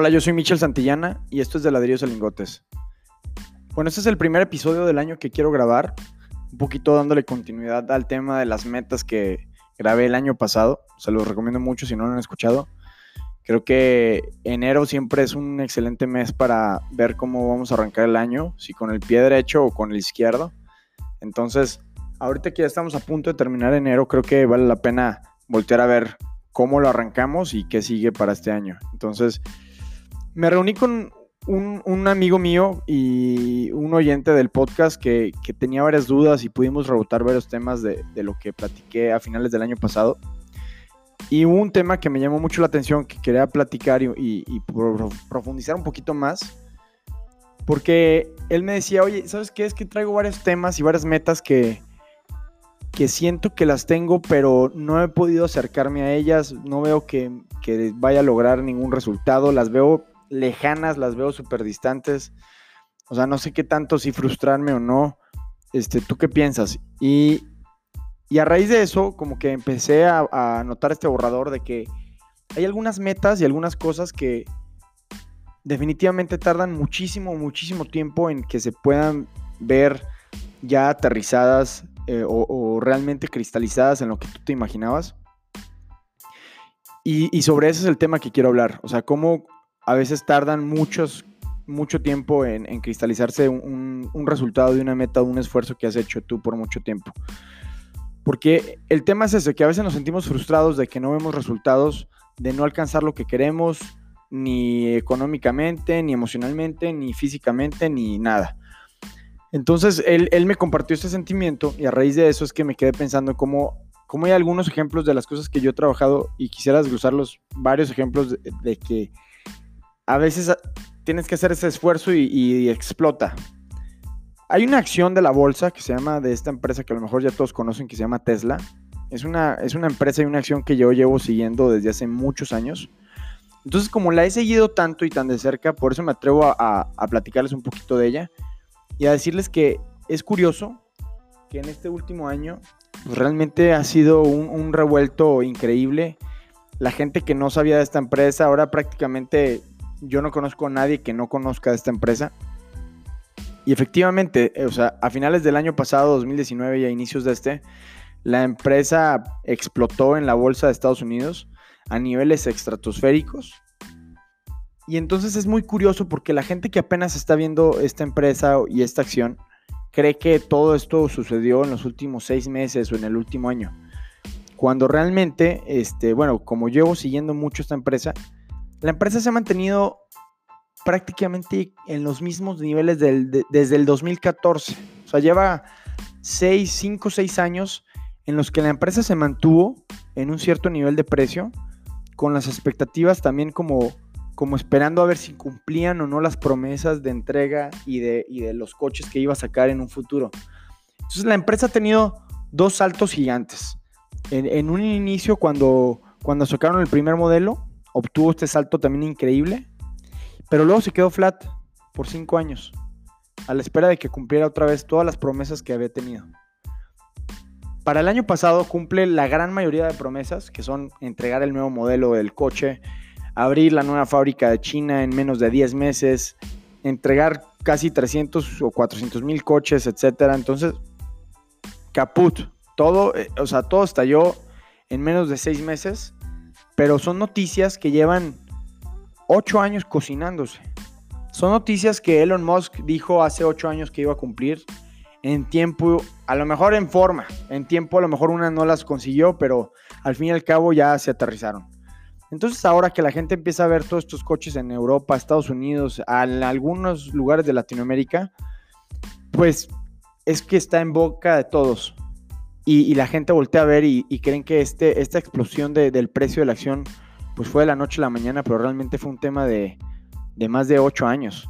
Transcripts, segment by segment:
Hola, yo soy Michel Santillana y esto es de Ladrillos a Lingotes. Bueno, este es el primer episodio del año que quiero grabar, un poquito dándole continuidad al tema de las metas que grabé el año pasado. Se los recomiendo mucho si no lo han escuchado. Creo que enero siempre es un excelente mes para ver cómo vamos a arrancar el año, si con el pie derecho o con el izquierdo. Entonces, ahorita que ya estamos a punto de terminar enero, creo que vale la pena voltear a ver cómo lo arrancamos y qué sigue para este año. Entonces, me reuní con un, amigo mío y un oyente del podcast que, tenía varias dudas y pudimos rebotar varios temas de, lo que platiqué a finales del año pasado. Y un tema que me llamó mucho la atención, que quería platicar y, profundizar un poquito más. Porque él me decía, oye, ¿sabes qué? Es que traigo varios temas y varias metas que, que siento que las tengo, pero no he podido acercarme a ellas. No veo que vaya a lograr ningún resultado. Las veo lejanas, las veo súper distantes. O sea, no sé qué tanto si frustrarme o no. Este, ¿Tú qué piensas? Y, a raíz de eso, como que empecé a, notar este borrador de que hay algunas metas y algunas cosas que definitivamente tardan muchísimo, muchísimo tiempo en que se puedan ver ya aterrizadas eh, o, realmente cristalizadas en lo que tú te imaginabas. Y, y, sobre ese es el tema que quiero hablar. O sea, cómo a veces tardan muchos, mucho tiempo en, cristalizarse un, resultado de una meta, un esfuerzo que has hecho tú por mucho tiempo. Porque el tema es ese, que a veces nos sentimos frustrados de que no vemos resultados, de no alcanzar lo que queremos, ni económicamente, ni emocionalmente, ni físicamente, ni nada. Entonces él, me compartió este sentimiento y a raíz de eso es que me quedé pensando cómo, cómo hay algunos ejemplos de las cosas que yo he trabajado y quisiera desglosarlos, varios ejemplos de que a veces tienes que hacer ese esfuerzo y, explota. Hay una acción de la bolsa que se llama, de esta empresa que a lo mejor ya todos conocen, que se llama Tesla. Es una, es una empresa y una acción que yo llevo siguiendo desde hace muchos años. Entonces, como la he seguido tanto y tan de cerca, por eso me atrevo a, platicarles un poquito de ella y a decirles que es curioso que en este último año pues, realmente ha sido un, un, revuelto increíble. La gente que no sabía de esta empresa ahora prácticamente yo no conozco a nadie que no conozca esta empresa. Y efectivamente, eh, o sea, a finales del año pasado, 2019 y a inicios de este, la empresa explotó en la bolsa de Estados Unidos a niveles estratosféricos. Y entonces es muy curioso porque la gente que apenas está viendo esta empresa y esta acción cree que todo esto sucedió en los últimos seis meses o en el último año. Cuando realmente, este, bueno, como llevo siguiendo mucho esta empresa, la empresa se ha mantenido prácticamente en los mismos niveles desde el 2014. O sea, lleva 6, 5, 6 años en los que la empresa se mantuvo en un cierto nivel de precio, con las expectativas también como, como esperando a ver si cumplían o no las promesas de entrega y de, de los coches que iba a sacar en un futuro. Entonces la empresa ha tenido dos saltos gigantes. En, en un inicio, cuando, cuando sacaron el primer modelo, obtuvo este salto también increíble, pero luego se quedó flat por cinco años, a la espera de que cumpliera otra vez todas las promesas que había tenido. Para el año pasado cumple la gran mayoría de promesas, que son entregar el nuevo modelo del coche, abrir la nueva fábrica de China en menos de 10 meses, entregar casi 300 o 400 mil coches, etc. Entonces, caput, todo, eh, o sea, todo estalló en menos de 6 meses pero son noticias que llevan ocho años cocinándose. Son noticias que Elon Musk dijo hace ocho años que iba a cumplir en tiempo, a lo mejor en forma, en tiempo a lo mejor una no las consiguió, pero al fin y al cabo ya se aterrizaron. Entonces ahora que la gente empieza a ver todos estos coches en Europa, Estados Unidos, en algunos lugares de Latinoamérica, pues es que está en boca de todos y, la gente voltea a ver y, creen que este, esta explosión del precio de la acción pues fue de la noche a la mañana, pero realmente fue un tema de, más de ocho años.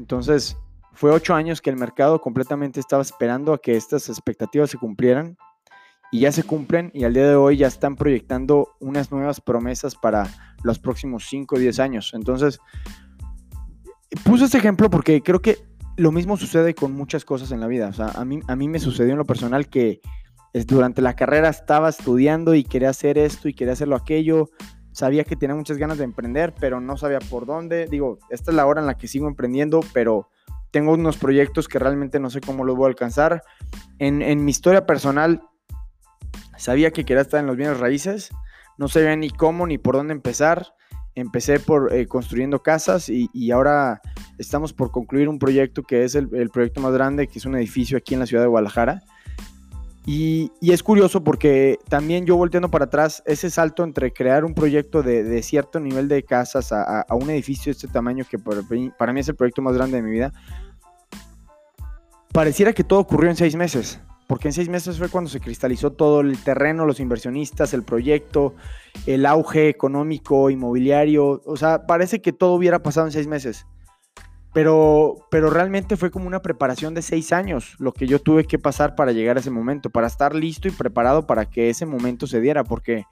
Entonces, fue ocho años que el mercado completamente estaba esperando a que estas expectativas se cumplieran y ya se cumplen y al día de hoy ya están proyectando unas nuevas promesas para los próximos cinco o 10 años. Entonces, puse este ejemplo porque creo que lo mismo sucede con muchas cosas en la vida. O sea, a mí, a mí me sucedió en lo personal que durante la carrera estaba estudiando y quería hacer esto y quería hacerlo aquello, sabía que tenía muchas ganas de emprender, pero no sabía por dónde. Digo, esta es la hora en la que sigo emprendiendo, pero tengo unos proyectos que realmente no sé cómo los voy a alcanzar. En, en mi historia personal, sabía que quería estar en los bienes raíces, no sabía ni cómo ni por dónde empezar. Empecé por eh, construyendo casas y, ahora estamos por concluir un proyecto que es el, proyecto más grande, que es un edificio aquí en la ciudad de Guadalajara. Y, es curioso porque también yo volteando para atrás, ese salto entre crear un proyecto de, cierto nivel de casas a, un edificio de este tamaño, que para mí es el proyecto más grande de mi vida, pareciera que todo ocurrió en seis meses porque en seis meses fue cuando se cristalizó todo el terreno, los inversionistas, el proyecto, el auge económico, inmobiliario, o sea, parece que todo hubiera pasado en seis meses. Pero, pero realmente fue como una preparación de seis años lo que yo tuve que pasar para llegar a ese momento, para estar listo y preparado para que ese momento se diera, porque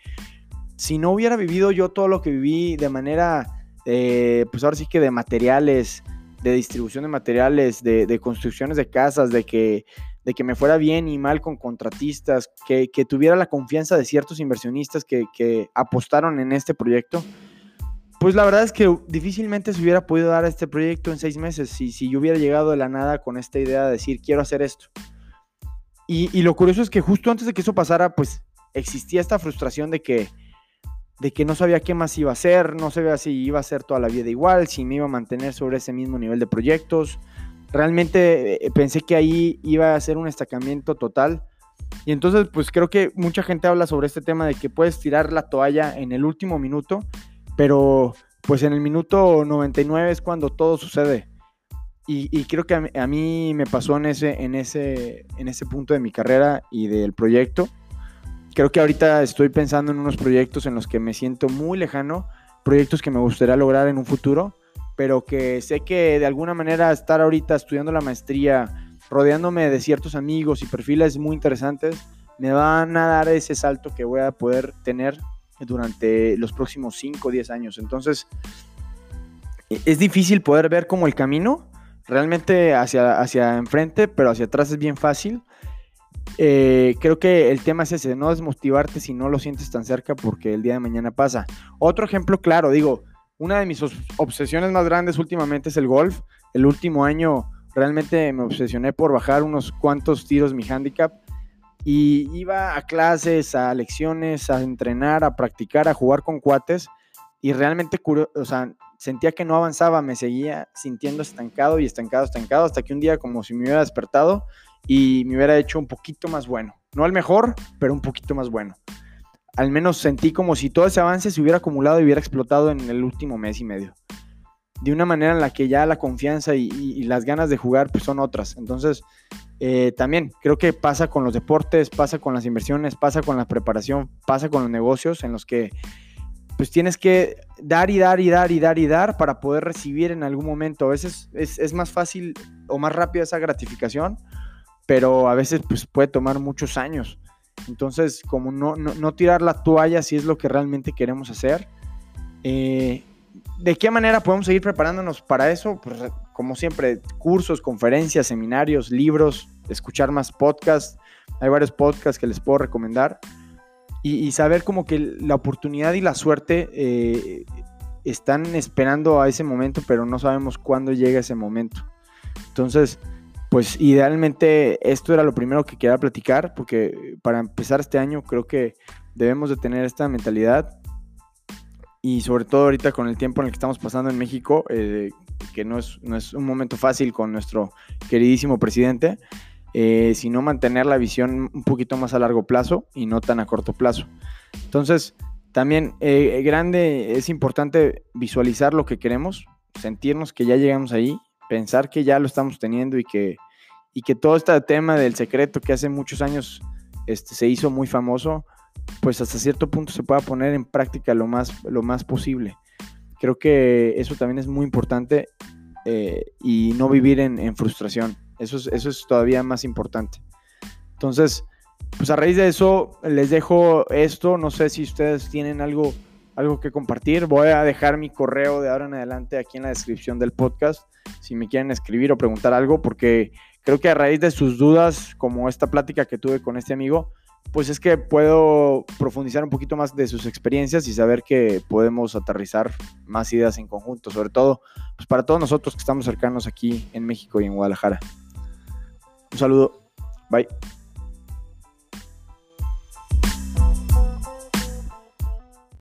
si no hubiera vivido yo todo lo que viví de manera, eh, pues ahora sí que de materiales, de distribución de materiales, de, construcciones de casas, de que de que me fuera bien y mal con contratistas, que, tuviera la confianza de ciertos inversionistas que, apostaron en este proyecto, pues la verdad es que difícilmente se hubiera podido dar este proyecto en seis meses si, si yo hubiera llegado de la nada con esta idea de decir quiero hacer esto. Y, lo curioso es que justo antes de que eso pasara, pues existía esta frustración de que, de que no sabía qué más iba a hacer, no sabía si iba a ser toda la vida igual, si me iba a mantener sobre ese mismo nivel de proyectos, realmente eh, pensé que ahí iba a ser un estancamiento total. Y entonces, pues creo que mucha gente habla sobre este tema de que puedes tirar la toalla en el último minuto, pero pues en el minuto 99 es cuando todo sucede. Y, creo que a, mí me pasó en ese, en, ese, en ese punto de mi carrera y del proyecto. Creo que ahorita estoy pensando en unos proyectos en los que me siento muy lejano, proyectos que me gustaría lograr en un futuro pero que sé que de alguna manera estar ahorita estudiando la maestría, rodeándome de ciertos amigos y perfiles muy interesantes, me van a dar ese salto que voy a poder tener durante los próximos 5 o 10 años. Entonces, e, es difícil poder ver como el camino realmente hacia, hacia enfrente, pero hacia atrás es bien fácil. Eh, creo que el tema es ese, no desmotivarte si no lo sientes tan cerca porque el día de mañana pasa. Otro ejemplo claro, digo, una de mis obsesiones más grandes últimamente es el golf. El último año realmente me obsesioné por bajar unos cuantos tiros mi handicap y iba a clases, a lecciones, a entrenar, a practicar, a jugar con cuates y realmente, o sentía que no avanzaba, me seguía sintiendo estancado y estancado, estancado, hasta que un día como si me hubiera despertado y me hubiera hecho un poquito más bueno. No al mejor, pero un poquito más bueno al menos sentí como si todo ese avance se hubiera acumulado y hubiera explotado en el último mes y medio. De una manera en la que ya la confianza y, las ganas de jugar pues, son otras. Entonces, eh, también creo que pasa con los deportes, pasa con las inversiones, pasa con la preparación, pasa con los negocios en los que pues tienes que dar y dar y dar y dar y dar para poder recibir en algún momento. A veces es, más fácil o más rápido esa gratificación, pero a veces pues, puede tomar muchos años. Entonces, como no, tirar la toalla si es lo que realmente queremos hacer. Eh, ¿De qué manera podemos seguir preparándonos para eso? Pues, como siempre, cursos, conferencias, seminarios, libros, escuchar más podcasts. Hay varios podcasts que les puedo recomendar. Y, saber como que la oportunidad y la suerte eh, están esperando a ese momento, pero no sabemos cuándo llega ese momento. Entonces, pues idealmente esto era lo primero que quería platicar, porque para empezar este año creo que debemos de tener esta mentalidad y sobre todo ahorita con el tiempo en el que estamos pasando en México, eh, que no es, no es un momento fácil con nuestro queridísimo presidente, eh, sino mantener la visión un poquito más a largo plazo y no tan a corto plazo. Entonces, también eh, grande es importante visualizar lo que queremos, sentirnos que ya llegamos ahí pensar que ya lo estamos teniendo y que, y que todo este tema del secreto que hace muchos años este, se hizo muy famoso, pues hasta cierto punto se pueda poner en práctica lo más, lo más posible. Creo que eso también es muy importante eh, y no vivir en, frustración. Eso es, eso es todavía más importante. Entonces, pues a raíz de eso les dejo esto. No sé si ustedes tienen algo, algo que compartir. Voy a dejar mi correo de ahora en adelante aquí en la descripción del podcast si me quieren escribir o preguntar algo, porque creo que a raíz de sus dudas, como esta plática que tuve con este amigo, pues es que puedo profundizar un poquito más de sus experiencias y saber que podemos aterrizar más ideas en conjunto, sobre todo pues para todos nosotros que estamos cercanos aquí en México y en Guadalajara. Un saludo, bye.